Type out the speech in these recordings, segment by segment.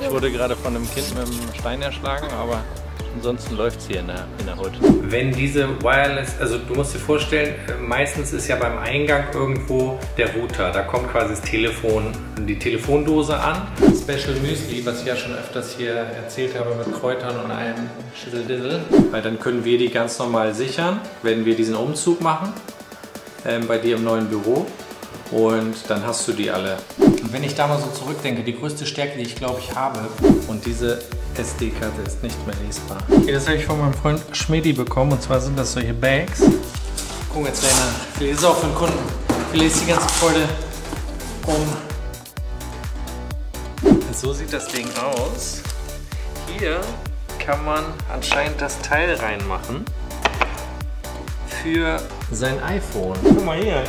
Ich wurde gerade von einem Kind mit einem Stein erschlagen, aber ansonsten läuft es hier in der, in der Hut. Wenn diese Wireless, also du musst dir vorstellen, meistens ist ja beim Eingang irgendwo der Router. Da kommt quasi das Telefon, die Telefondose an. Special Müsli, was ich ja schon öfters hier erzählt habe mit Kräutern und einem Schüsseldissel. Weil dann können wir die ganz normal sichern, wenn wir diesen Umzug machen ähm, bei dir im neuen Büro und dann hast du die alle. Wenn ich da mal so zurückdenke, die größte Stärke, die ich glaube ich habe und diese SD-Karte ist nicht mehr lesbar. Okay, das habe ich von meinem Freund Schmedi bekommen und zwar sind das solche Bags. Guck jetzt vielleicht ist es auch für den Kunden. Vielleicht ist die ganze Freude um. So sieht das Ding aus. Hier kann man anscheinend das Teil reinmachen für sein iPhone. Guck mal hier.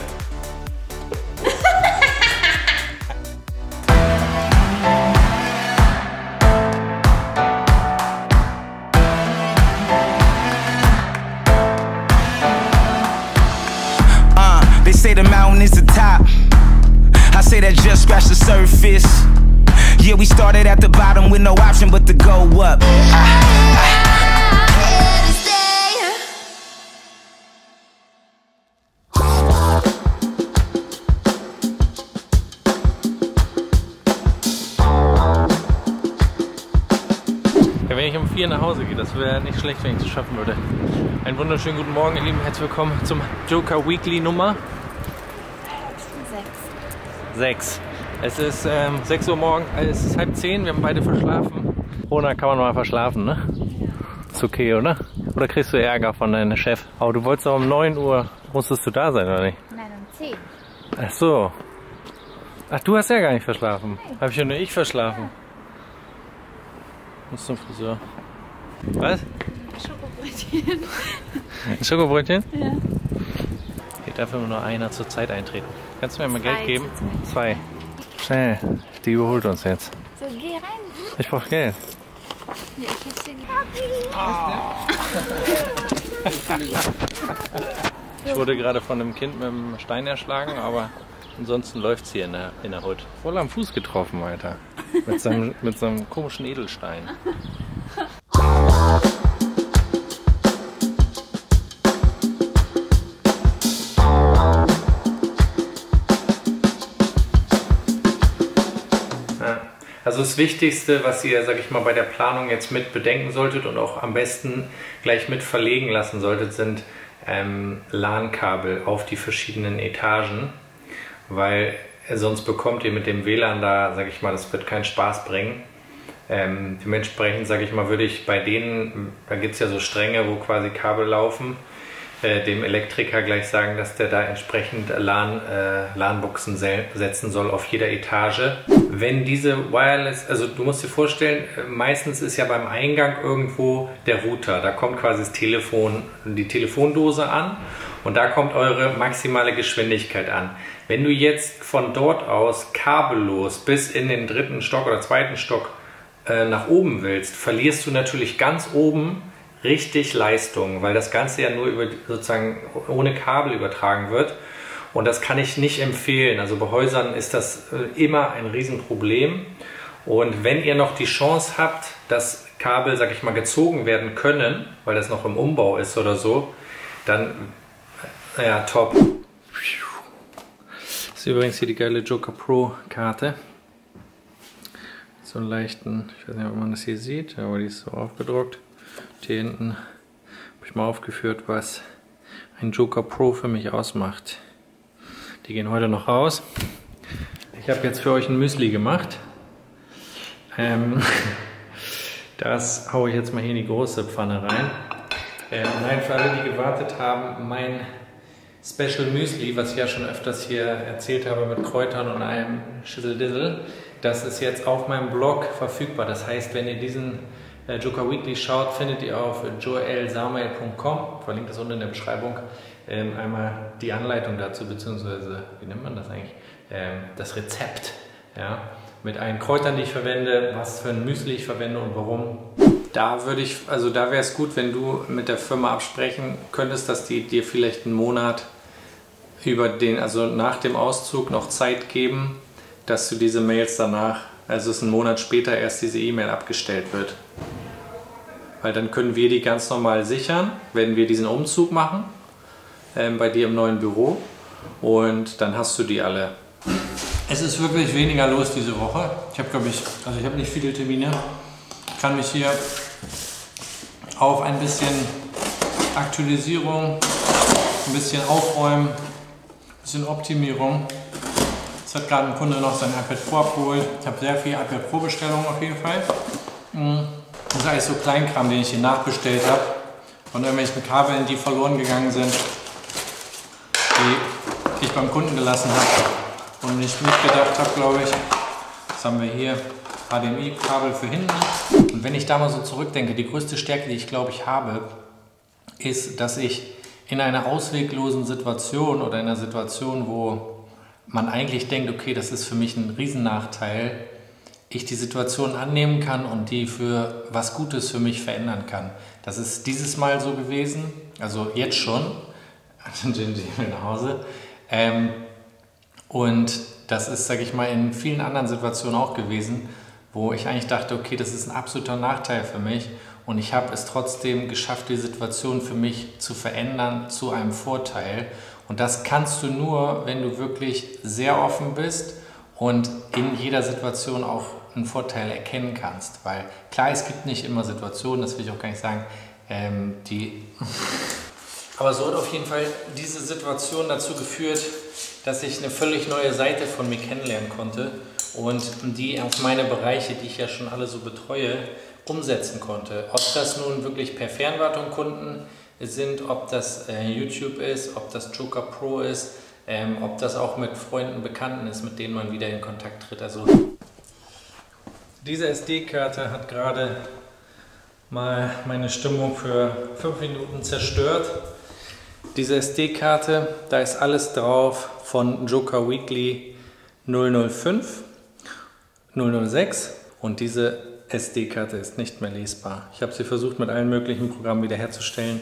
Surface. Yeah, we started at the bottom with no option but to go up. Ja, wenn ich um vier nach Hause gehe, das wäre nicht schlecht, wenn ich das schaffen würde. Einen wunderschönen guten Morgen, ihr Lieben. Herzlich willkommen zum Joker Weekly Nummer 6. Es ist ähm, 6 Uhr morgen, äh, es ist halb 10, wir haben beide verschlafen. Rona kann man mal verschlafen, ne? Ist okay, oder? Oder kriegst du Ärger von deinem Chef? Aber du wolltest doch um 9 Uhr, musstest du da sein, oder nicht? Nein, um 10. Ach so. Ach, du hast ja gar nicht verschlafen. Hab ich ja nur ich verschlafen. Muss zum Friseur. Was? Schokobrötchen. Ein Schokobrötchen? Ja. Hier darf immer nur einer zur Zeit eintreten. Kannst du mir mal Zwei Geld geben? Zwei. Schnell. Die überholt uns jetzt. So, geh rein. Ich brauch Geld. Ja, ich hätte dir Ich wurde gerade von einem Kind mit einem Stein erschlagen, aber ansonsten läuft's hier in der, in der Hut. Voll am Fuß getroffen, Alter. Mit seinem, mit seinem komischen Edelstein. Also das Wichtigste, was ihr, sag ich mal, bei der Planung jetzt mit bedenken solltet und auch am besten gleich mit verlegen lassen solltet, sind ähm, LAN-Kabel auf die verschiedenen Etagen, weil sonst bekommt ihr mit dem WLAN da, sag ich mal, das wird keinen Spaß bringen. Ähm, dementsprechend, sage ich mal, würde ich bei denen, da gibt es ja so Stränge, wo quasi Kabel laufen, äh, dem Elektriker gleich sagen, dass der da entsprechend LAN, äh, LAN-Buchsen setzen soll auf jeder Etage. Wenn diese Wireless, also du musst dir vorstellen, äh, meistens ist ja beim Eingang irgendwo der Router, da kommt quasi das Telefon, die Telefondose an und da kommt eure maximale Geschwindigkeit an. Wenn du jetzt von dort aus kabellos bis in den dritten Stock oder zweiten Stock äh, nach oben willst, verlierst du natürlich ganz oben richtig Leistung, weil das Ganze ja nur über sozusagen ohne Kabel übertragen wird. Und das kann ich nicht empfehlen. Also bei Häusern ist das äh, immer ein Riesenproblem. Und wenn ihr noch die Chance habt, dass Kabel, sag ich mal, gezogen werden können, weil das noch im Umbau ist oder so, dann äh, ja, top. Das ist übrigens hier die geile Joker Pro Karte. So einen leichten, ich weiß nicht, ob man das hier sieht, aber die ist so aufgedruckt. Hier hinten habe ich mal aufgeführt, was ein Joker Pro für mich ausmacht. Die gehen heute noch raus. Ich habe jetzt für euch ein Müsli gemacht. Ähm, das haue ich jetzt mal hier in die große Pfanne rein. Ähm, nein, für alle, die gewartet haben, mein Special Müsli, was ich ja schon öfters hier erzählt habe mit Kräutern und einem Schüsseldissel, das ist jetzt auf meinem Blog verfügbar. Das heißt, wenn ihr diesen Joker Weekly schaut, findet ihr auf joelsamuel.com, verlinkt das unten in der Beschreibung, ähm, einmal die Anleitung dazu, beziehungsweise, wie nennt man das eigentlich? Ähm, das Rezept, ja, mit allen Kräutern, die ich verwende, was für ein Müsli ich verwende und warum. Da würde ich, also da wäre es gut, wenn du mit der Firma absprechen könntest, dass die dir vielleicht einen Monat über den, also nach dem Auszug noch Zeit geben, dass du diese Mails danach Also es ist ein Monat später erst diese E-Mail abgestellt wird. Weil dann können wir die ganz normal sichern, wenn wir diesen Umzug machen ähm, bei dir im neuen Büro und dann hast du die alle. Es ist wirklich weniger los diese Woche. Ich habe glaube ich, also ich habe nicht viele Termine. Ich kann mich hier auf ein bisschen Aktualisierung, ein bisschen Aufräumen, ein bisschen Optimierung. Jetzt hat gerade ein Kunde noch sein iPad Pro abgeholt. Ich habe sehr viel iPad Pro Bestellungen auf jeden Fall. Mhm. Das ist alles so Kleinkram, den ich hier nachbestellt habe. Von irgendwelchen Kabeln, die verloren gegangen sind, die ich beim Kunden gelassen habe und nicht mitgedacht habe, glaube ich. Das haben wir hier. HDMI-Kabel für hinten. Und wenn ich da mal so zurückdenke, die größte Stärke, die ich glaube ich habe, ist, dass ich in einer ausweglosen Situation oder in einer Situation, wo man eigentlich denkt, okay, das ist für mich ein Riesennachteil, ich die Situation annehmen kann und die für was Gutes für mich verändern kann. Das ist dieses Mal so gewesen, also jetzt schon, nach Hause. Ähm, und das ist, sage ich mal, in vielen anderen Situationen auch gewesen, wo ich eigentlich dachte, okay, das ist ein absoluter Nachteil für mich und ich habe es trotzdem geschafft, die Situation für mich zu verändern zu einem Vorteil. Und das kannst du nur, wenn du wirklich sehr offen bist und in jeder Situation auch einen Vorteil erkennen kannst. Weil klar, es gibt nicht immer Situationen, das will ich auch gar nicht sagen, ähm, die... Aber so hat auf jeden Fall diese Situation dazu geführt, dass ich eine völlig neue Seite von mir kennenlernen konnte und die auf meine Bereiche, die ich ja schon alle so betreue, umsetzen konnte. Ob das nun wirklich per Fernwartung Kunden sind, ob das äh, YouTube ist, ob das Joker Pro ist, ähm, ob das auch mit Freunden, Bekannten ist, mit denen man wieder in Kontakt tritt. Also diese SD-Karte hat gerade mal meine Stimmung für fünf Minuten zerstört. Diese SD-Karte, da ist alles drauf von Joker Weekly 005 006 und diese SD-Karte ist nicht mehr lesbar. Ich habe sie versucht mit allen möglichen Programmen wiederherzustellen.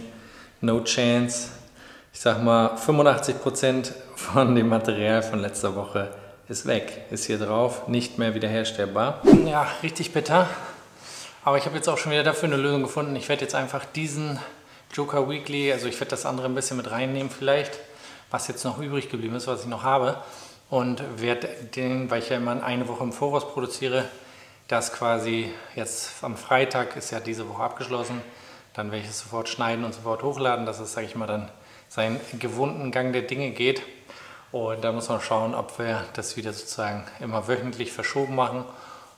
No chance. Ich sag mal, 85% von dem Material von letzter Woche ist weg, ist hier drauf, nicht mehr wiederherstellbar. Ja, richtig bitter. Aber ich habe jetzt auch schon wieder dafür eine Lösung gefunden. Ich werde jetzt einfach diesen Joker Weekly, also ich werde das andere ein bisschen mit reinnehmen vielleicht, was jetzt noch übrig geblieben ist, was ich noch habe und werde den, weil ich ja immer eine Woche im Voraus produziere, das quasi jetzt am Freitag ist ja diese Woche abgeschlossen, dann werde ich es sofort schneiden und sofort hochladen, dass es, sage ich mal, dann seinen gewohnten Gang der Dinge geht. Und da muss man schauen, ob wir das wieder sozusagen immer wöchentlich verschoben machen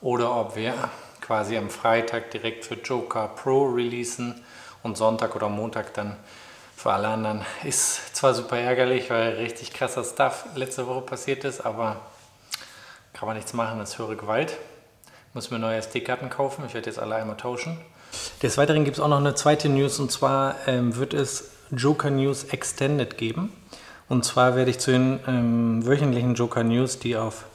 oder ob wir quasi am Freitag direkt für Joker Pro releasen und Sonntag oder Montag dann für alle anderen ist zwar super ärgerlich, weil richtig krasser Stuff letzte Woche passiert ist, aber kann man nichts machen, das ist höhere Gewalt. Muss mir neue SD-Karten kaufen, ich werde jetzt alle einmal tauschen. Des Weiteren gibt es auch noch eine zweite News und zwar ähm, wird es Joker News Extended geben. Und zwar werde ich zu den ähm, wöchentlichen Joker News, die auf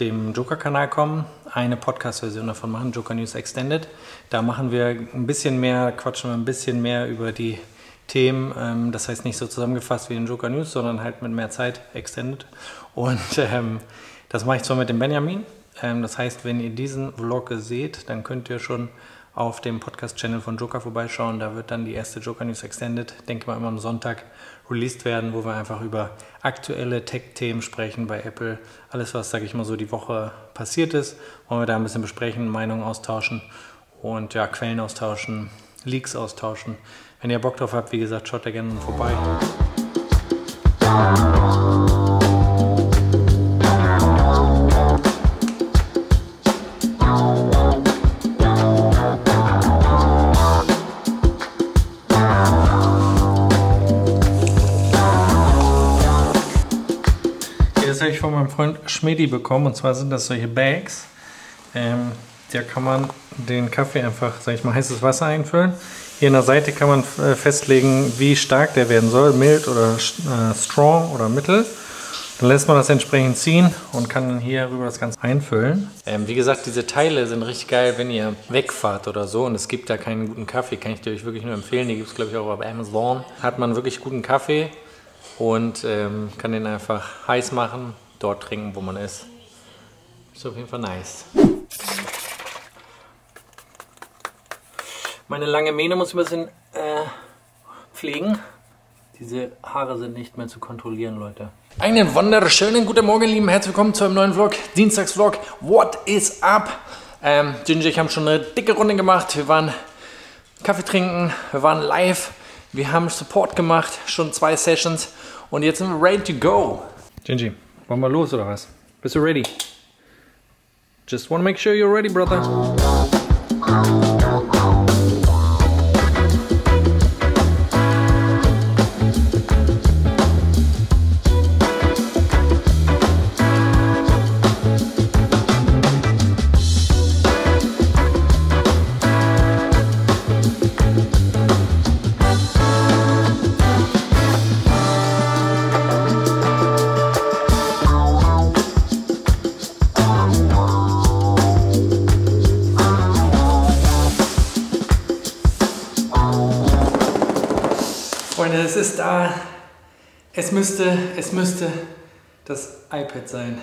dem Joker-Kanal kommen, eine Podcast-Version davon machen, Joker News Extended. Da machen wir ein bisschen mehr, quatschen wir ein bisschen mehr über die Themen. Ähm, das heißt nicht so zusammengefasst wie in Joker News, sondern halt mit mehr Zeit extended. Und ähm, das mache ich zwar mit dem Benjamin. Ähm, das heißt, wenn ihr diesen Vlog seht, dann könnt ihr schon auf dem Podcast-Channel von Joker vorbeischauen. Da wird dann die erste Joker News Extended, denke mal immer am Sonntag, released werden, wo wir einfach über aktuelle Tech-Themen sprechen bei Apple. Alles, was, sage ich mal so, die Woche passiert ist, wollen wir da ein bisschen besprechen, Meinungen austauschen und ja, Quellen austauschen, Leaks austauschen. Wenn ihr Bock drauf habt, wie gesagt, schaut da gerne vorbei. Das habe ich von meinem Freund Schmedi bekommen und zwar sind das solche Bags. Ähm, da kann man den Kaffee einfach, sag ich mal, heißes Wasser einfüllen. Hier an der Seite kann man äh, festlegen, wie stark der werden soll, mild oder äh, strong oder mittel. Dann lässt man das entsprechend ziehen und kann dann hier rüber das Ganze einfüllen. Ähm, wie gesagt, diese Teile sind richtig geil, wenn ihr wegfahrt oder so und es gibt da keinen guten Kaffee, kann ich dir euch wirklich nur empfehlen. Die gibt es glaube ich auch auf Amazon. Hat man wirklich guten Kaffee und ähm, kann den einfach heiß machen, dort trinken, wo man ist. Ist auf jeden Fall nice. Meine lange Mähne muss ein bisschen äh, pflegen. Diese Haare sind nicht mehr zu kontrollieren, Leute. Einen wunderschönen guten Morgen, lieben. Herzlich willkommen zu einem neuen Vlog, Dienstagsvlog. What is up? Ähm, Ginger, ich haben schon eine dicke Runde gemacht. Wir waren Kaffee trinken, wir waren live wir haben Support gemacht, schon zwei Sessions und jetzt sind wir ready to go. Gingy, wollen wir los oder was? Bist du ready? Just wanna make sure you're ready, brother. Ist da. Es müsste, es müsste das iPad sein.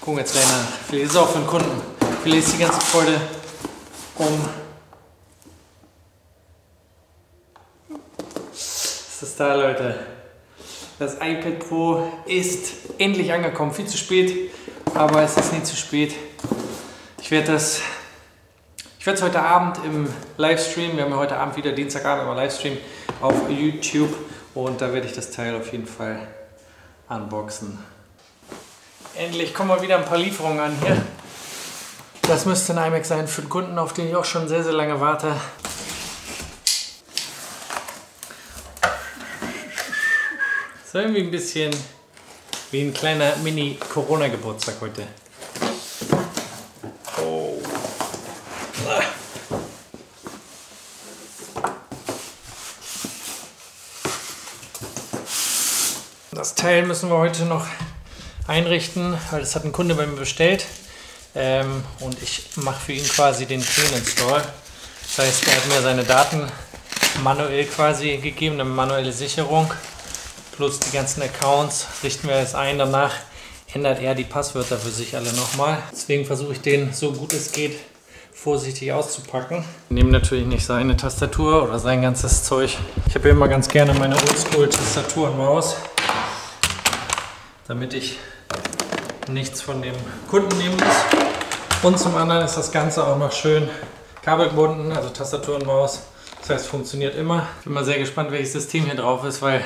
Gucken wir jetzt gleich nach. Vielleicht ist es auch für den Kunden. Vielleicht ist die ganze Freude um. Es ist da, Leute. Das iPad Pro ist endlich angekommen. Viel zu spät, aber es ist nie zu spät. Ich werde das ich werde es heute Abend im Livestream, wir haben ja heute Abend wieder Dienstagabend immer Livestream auf YouTube und da werde ich das Teil auf jeden Fall unboxen. Endlich kommen mal wieder ein paar Lieferungen an hier. Das müsste ein iMac sein für den Kunden, auf den ich auch schon sehr, sehr lange warte. So irgendwie ein bisschen wie ein kleiner Mini-Corona-Geburtstag heute. Teil müssen wir heute noch einrichten, weil das hat ein Kunde bei mir bestellt. Ähm, und ich mache für ihn quasi den Clean Install. Das heißt, er hat mir seine Daten manuell quasi gegeben, eine manuelle Sicherung. Plus die ganzen Accounts richten wir jetzt ein. Danach ändert er die Passwörter für sich alle nochmal. Deswegen versuche ich den so gut es geht vorsichtig auszupacken. Ich nehme natürlich nicht seine Tastatur oder sein ganzes Zeug. Ich habe immer ganz gerne meine Oldschool-Tastatur und Maus damit ich nichts von dem Kunden nehmen muss. Und zum anderen ist das Ganze auch noch schön kabelgebunden, also Tastatur und Maus. Das heißt, funktioniert immer. Ich bin mal sehr gespannt, welches System hier drauf ist, weil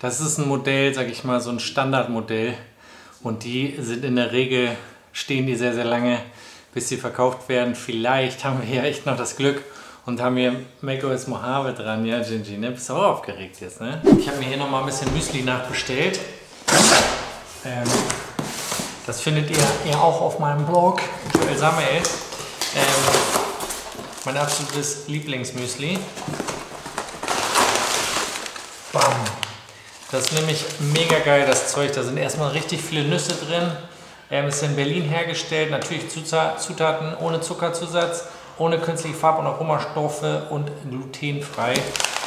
das ist ein Modell, sag ich mal, so ein Standardmodell. Und die sind in der Regel, stehen die sehr, sehr lange, bis sie verkauft werden. Vielleicht haben wir hier echt noch das Glück und haben hier macOS Mojave dran. Ja, Gingy, ne? Bist du auch aufgeregt jetzt, ne? Ich habe mir hier noch mal ein bisschen Müsli nachbestellt. Ähm, das findet ihr ja auch auf meinem Blog, Joel Samuel. Ähm, mein absolutes Lieblingsmüsli. Bam. Das ist nämlich mega geil, das Zeug. Da sind erstmal richtig viele Nüsse drin. Ähm, ist in Berlin hergestellt. Natürlich Zutaten ohne Zuckerzusatz, ohne künstliche Farb- und Aromastoffe und glutenfrei.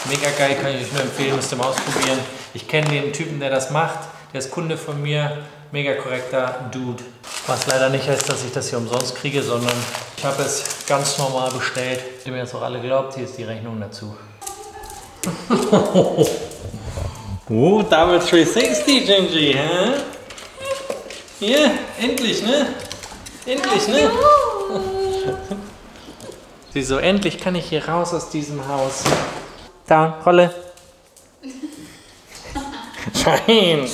Mega geil, kann ich euch nur empfehlen, müsst ihr mal ausprobieren. Ich kenne den Typen, der das macht. Der ist Kunde von mir, mega korrekter Dude. Was leider nicht heißt, dass ich das hier umsonst kriege, sondern ich habe es ganz normal bestellt. Dem ihr jetzt auch alle glaubt, hier ist die Rechnung dazu. oh, Double 360, Gingy, hä? Hier, endlich, ne? Endlich, ne? Wieso, endlich kann ich hier raus aus diesem Haus. Da, Rolle. Schein!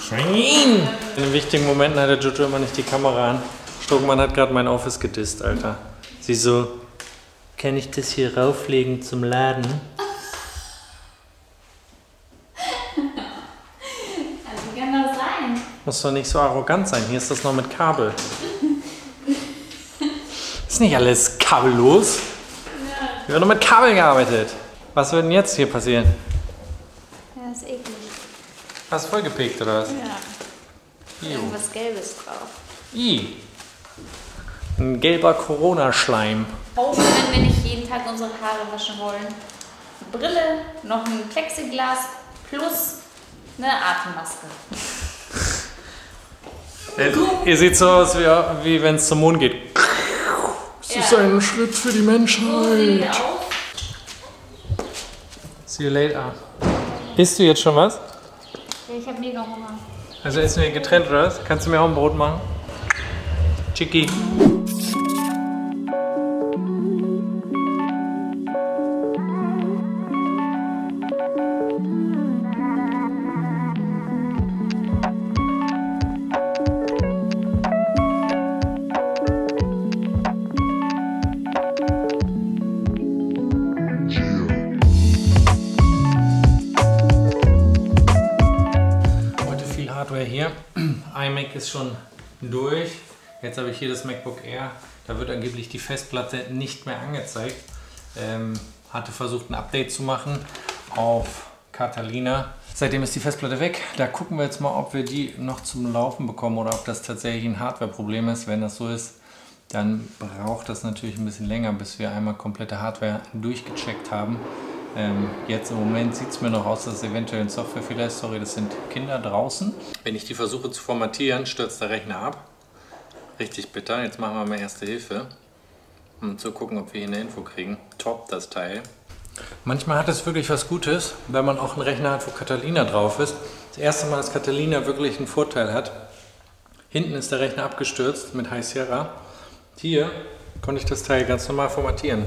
Schein! In wichtigen Momenten hat der Jojo immer nicht die Kamera an. Stockmann hat gerade mein Office gedisst, Alter. Sie so, kann ich das hier rauflegen zum Laden? Also kann das sein? Muss doch nicht so arrogant sein. Hier ist das noch mit Kabel. Ist nicht alles kabellos. Wir haben noch mit Kabel gearbeitet. Was wird denn jetzt hier passieren? Hast du vollgepickt oder was? Ja. Io. Irgendwas Gelbes drauf. I. Ein gelber Corona-Schleim. Oh, wenn wir nicht jeden Tag unsere Haare waschen wollen. Brille, noch ein Plexiglas plus eine Atemmaske. Ihr, ihr seht so aus, wie, wie wenn es zum Mond geht. Ja. ist ein Schritt für die Menschheit. See you later. Isst du jetzt schon was? Ich habe mega Hunger. Also essen wir getrennt oder was? Kannst du mir auch ein Brot machen? Chicky. Hardware hier. iMac ist schon durch. Jetzt habe ich hier das MacBook Air. Da wird angeblich die Festplatte nicht mehr angezeigt. Ähm, hatte versucht ein Update zu machen auf Catalina. Seitdem ist die Festplatte weg. Da gucken wir jetzt mal, ob wir die noch zum Laufen bekommen oder ob das tatsächlich ein Hardware-Problem ist. Wenn das so ist, dann braucht das natürlich ein bisschen länger, bis wir einmal komplette Hardware durchgecheckt haben. Ähm, jetzt im Moment sieht es mir noch aus, dass es eventuell ein Softwarefehler ist. Sorry, das sind Kinder draußen. Wenn ich die versuche zu formatieren, stürzt der Rechner ab. Richtig bitter. Jetzt machen wir mal erste Hilfe, um zu gucken, ob wir hier eine Info kriegen. Top, das Teil. Manchmal hat es wirklich was Gutes, wenn man auch einen Rechner hat, wo Catalina drauf ist. Das erste Mal, dass Catalina wirklich einen Vorteil hat. Hinten ist der Rechner abgestürzt mit High Sierra. Hier konnte ich das Teil ganz normal formatieren.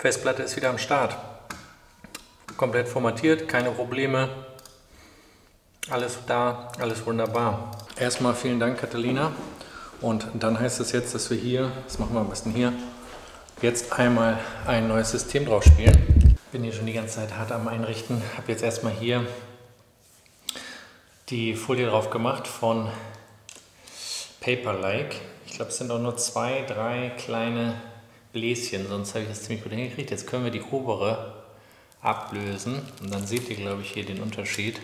Festplatte ist wieder am Start. Komplett formatiert, keine Probleme. Alles da, alles wunderbar. Erstmal vielen Dank, Catalina. Und dann heißt es jetzt, dass wir hier, das machen wir am besten hier, jetzt einmal ein neues System drauf spielen. Bin hier schon die ganze Zeit hart am Einrichten. Habe jetzt erstmal hier die Folie drauf gemacht von Paper-like. Ich glaube, es sind auch nur zwei, drei kleine Bläschen, sonst habe ich das ziemlich gut hingekriegt. Jetzt können wir die obere ablösen und dann seht ihr, glaube ich, hier den Unterschied.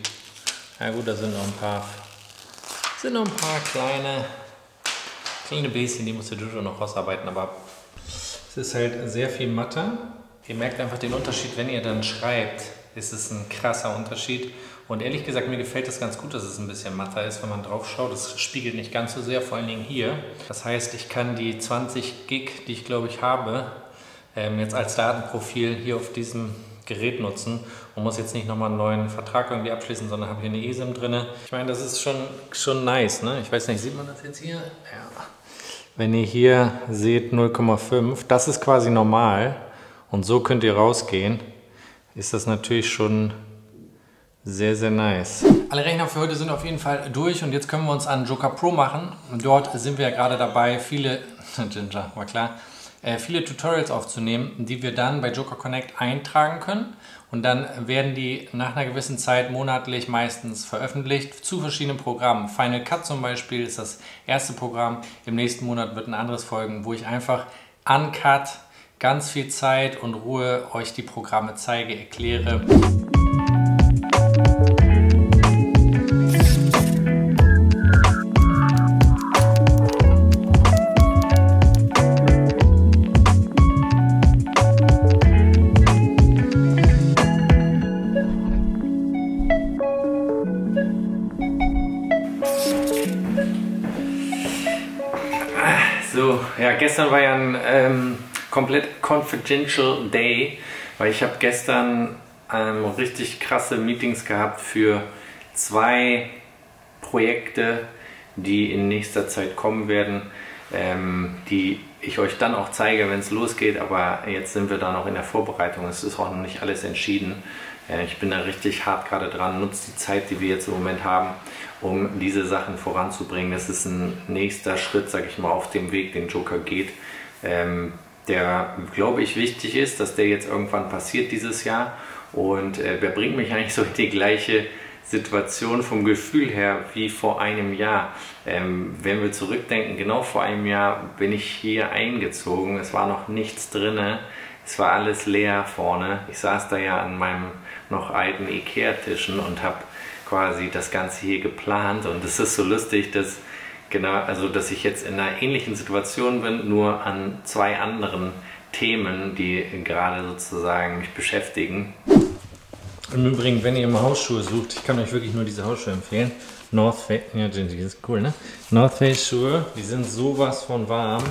Na gut, da sind noch ein paar, sind noch ein paar kleine, kleine Bläschen, die muss der Jojo noch rausarbeiten, aber es ist halt sehr viel matter. Ihr merkt einfach den Unterschied, wenn ihr dann schreibt, ist es ein krasser Unterschied. Und ehrlich gesagt, mir gefällt es ganz gut, dass es ein bisschen matter ist, wenn man drauf schaut. Es spiegelt nicht ganz so sehr, vor allen Dingen hier. Das heißt, ich kann die 20 Gig, die ich glaube ich habe, ähm, jetzt als Datenprofil hier auf diesem Gerät nutzen und muss jetzt nicht nochmal einen neuen Vertrag irgendwie abschließen, sondern habe hier eine eSIM drin. Ich meine, das ist schon, schon nice. Ne? Ich weiß nicht, sieht man das jetzt hier? Ja. Wenn ihr hier seht 0,5, das ist quasi normal und so könnt ihr rausgehen, ist das natürlich schon sehr, sehr nice. Alle Rechner für heute sind auf jeden Fall durch und jetzt können wir uns an Joker Pro machen. Dort sind wir ja gerade dabei, viele, Ginger, war klar, äh, viele Tutorials aufzunehmen, die wir dann bei Joker Connect eintragen können. Und dann werden die nach einer gewissen Zeit monatlich meistens veröffentlicht zu verschiedenen Programmen. Final Cut zum Beispiel ist das erste Programm. Im nächsten Monat wird ein anderes folgen, wo ich einfach uncut ganz viel Zeit und Ruhe euch die Programme zeige, erkläre. So, ja, gestern war ja ein ähm, komplett confidential Day, weil ich habe gestern ähm, richtig krasse Meetings gehabt für zwei Projekte, die in nächster Zeit kommen werden, ähm, die ich euch dann auch zeige, wenn es losgeht, aber jetzt sind wir da noch in der Vorbereitung, es ist auch noch nicht alles entschieden. Äh, ich bin da richtig hart gerade dran, nutze die Zeit, die wir jetzt im Moment haben, um diese Sachen voranzubringen. Das ist ein nächster Schritt, sage ich mal, auf dem Weg, den Joker geht, ähm, der, glaube ich, wichtig ist, dass der jetzt irgendwann passiert dieses Jahr. Und äh, der bringt mich eigentlich so in die gleiche Situation vom Gefühl her wie vor einem Jahr. Ähm, wenn wir zurückdenken, genau vor einem Jahr bin ich hier eingezogen. Es war noch nichts drinne. Es war alles leer vorne. Ich saß da ja an meinem noch alten Ikea-Tischen und habe quasi das Ganze hier geplant. Und es ist so lustig, dass genau, also dass ich jetzt in einer ähnlichen Situation bin, nur an zwei anderen Themen, die gerade sozusagen mich beschäftigen. Im Übrigen, wenn ihr immer Hausschuhe sucht, ich kann euch wirklich nur diese Hausschuhe empfehlen. North Face, ja, die ist cool, ne? North Face Schuhe, die sind sowas von warm.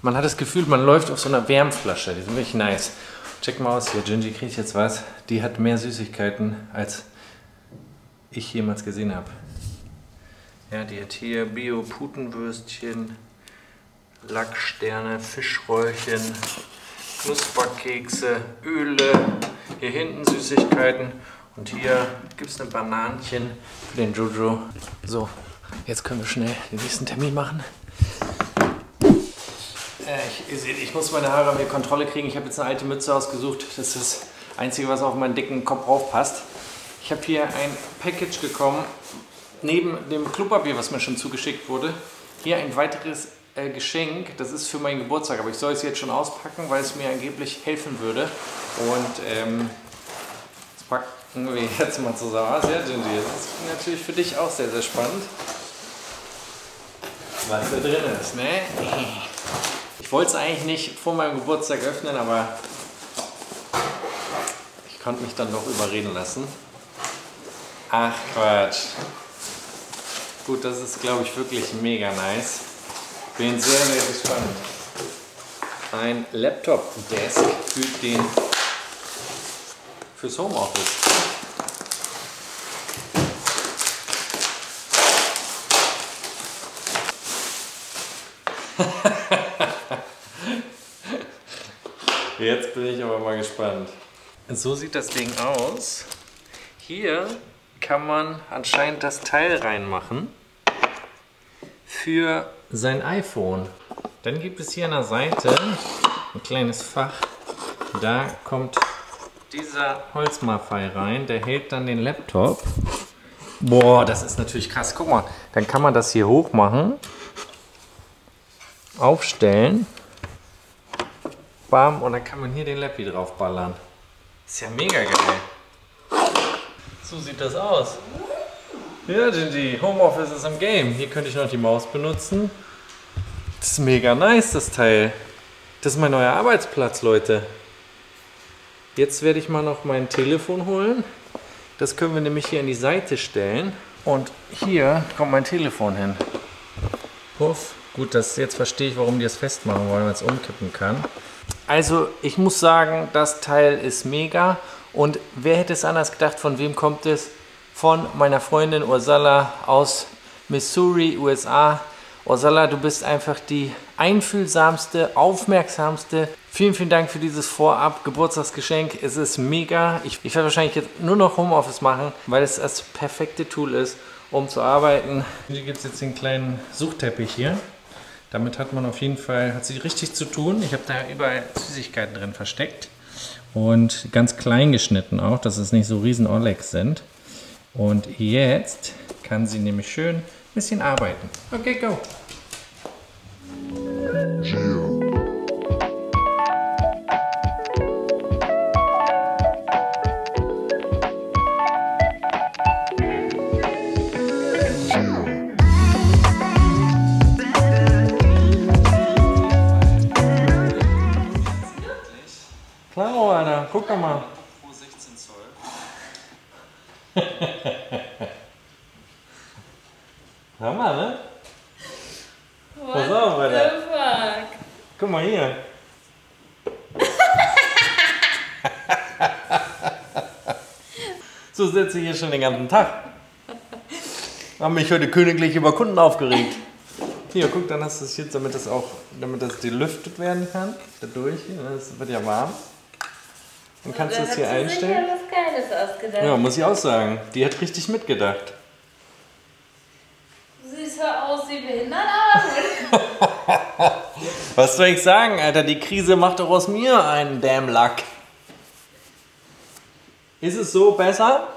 Man hat das Gefühl, man läuft auf so einer Wärmflasche. Die sind wirklich nice. Check mal aus hier, Gingy kriegt jetzt was. Die hat mehr Süßigkeiten, als ich jemals gesehen habe. Ja, die hat hier Bio-Putenwürstchen, Lacksterne, Fischröllchen, Knusperkekse, Öle, hier hinten Süßigkeiten und hier gibt es ein Bananchen für den Jojo. So, jetzt können wir schnell den nächsten Termin machen. Äh, ihr seht, ich muss meine Haare unter Kontrolle kriegen. Ich habe jetzt eine alte Mütze ausgesucht. Das ist das Einzige, was auf meinen dicken Kopf aufpasst. Ich habe hier ein Package bekommen, neben dem Klopapier, was mir schon zugeschickt wurde. Hier ein weiteres äh, Geschenk. Das ist für meinen Geburtstag, aber ich soll es jetzt schon auspacken, weil es mir angeblich helfen würde. Und ähm, das packen wir jetzt mal zusammen. Ah, sehr Gingy. Das ist natürlich für dich auch sehr, sehr spannend. Was da drin ist, ne? Ich wollte es eigentlich nicht vor meinem Geburtstag öffnen, aber ich konnte mich dann doch überreden lassen. Ach Quatsch. Gut, das ist glaube ich wirklich mega nice. Bin sehr, sehr gespannt. Ein Laptop-Desk für den fürs Homeoffice. Jetzt bin ich aber mal gespannt. So sieht das Ding aus. Hier kann man anscheinend das Teil reinmachen für sein iPhone. Dann gibt es hier an der Seite ein kleines Fach. Da kommt dieser Holzmarfei rein. Der hält dann den Laptop. Boah, das ist natürlich krass. Guck mal, dann kann man das hier hoch machen, aufstellen Bam, und dann kann man hier den Leppi drauf ballern. Ist ja mega geil. So sieht das aus. Ja, Gingy, Homeoffice ist im Game. Hier könnte ich noch die Maus benutzen. Das ist mega nice, das Teil. Das ist mein neuer Arbeitsplatz, Leute. Jetzt werde ich mal noch mein Telefon holen. Das können wir nämlich hier an die Seite stellen. Und hier kommt mein Telefon hin. Puff. Gut, das jetzt verstehe ich, warum die es festmachen wollen, weil es umkippen kann. Also ich muss sagen, das Teil ist mega. Und wer hätte es anders gedacht, von wem kommt es? Von meiner Freundin Ursula aus Missouri, USA. Ursula, du bist einfach die einfühlsamste, aufmerksamste. Vielen, vielen Dank für dieses Vorab-Geburtstagsgeschenk. Es ist mega. Ich, ich werde wahrscheinlich jetzt nur noch Homeoffice machen, weil es das perfekte Tool ist, um zu arbeiten. Hier gibt es jetzt den kleinen Suchteppich hier. Damit hat man auf jeden Fall, hat sie richtig zu tun. Ich habe da überall Süßigkeiten drin versteckt und ganz klein geschnitten auch, dass es nicht so riesen Oleg sind. Und jetzt kann sie nämlich schön ein bisschen arbeiten. Okay, go. Gio. guck doch mal. Hammer, ne? What Pass auf, Alter. Fuck? Guck mal hier. so sitze ich hier schon den ganzen Tag. Haben mich heute königlich über Kunden aufgeregt. Hier, guck, dann hast du es jetzt, damit das auch, damit das gelüftet werden kann. Dadurch, das wird ja warm. Dann kannst du es hier einstellen. Ja, muss ich auch sagen. Die hat richtig mitgedacht. Du siehst zwar aus wie behindert, aber Was soll ich sagen, Alter? Die Krise macht doch aus mir einen Damn Luck. Ist es so besser?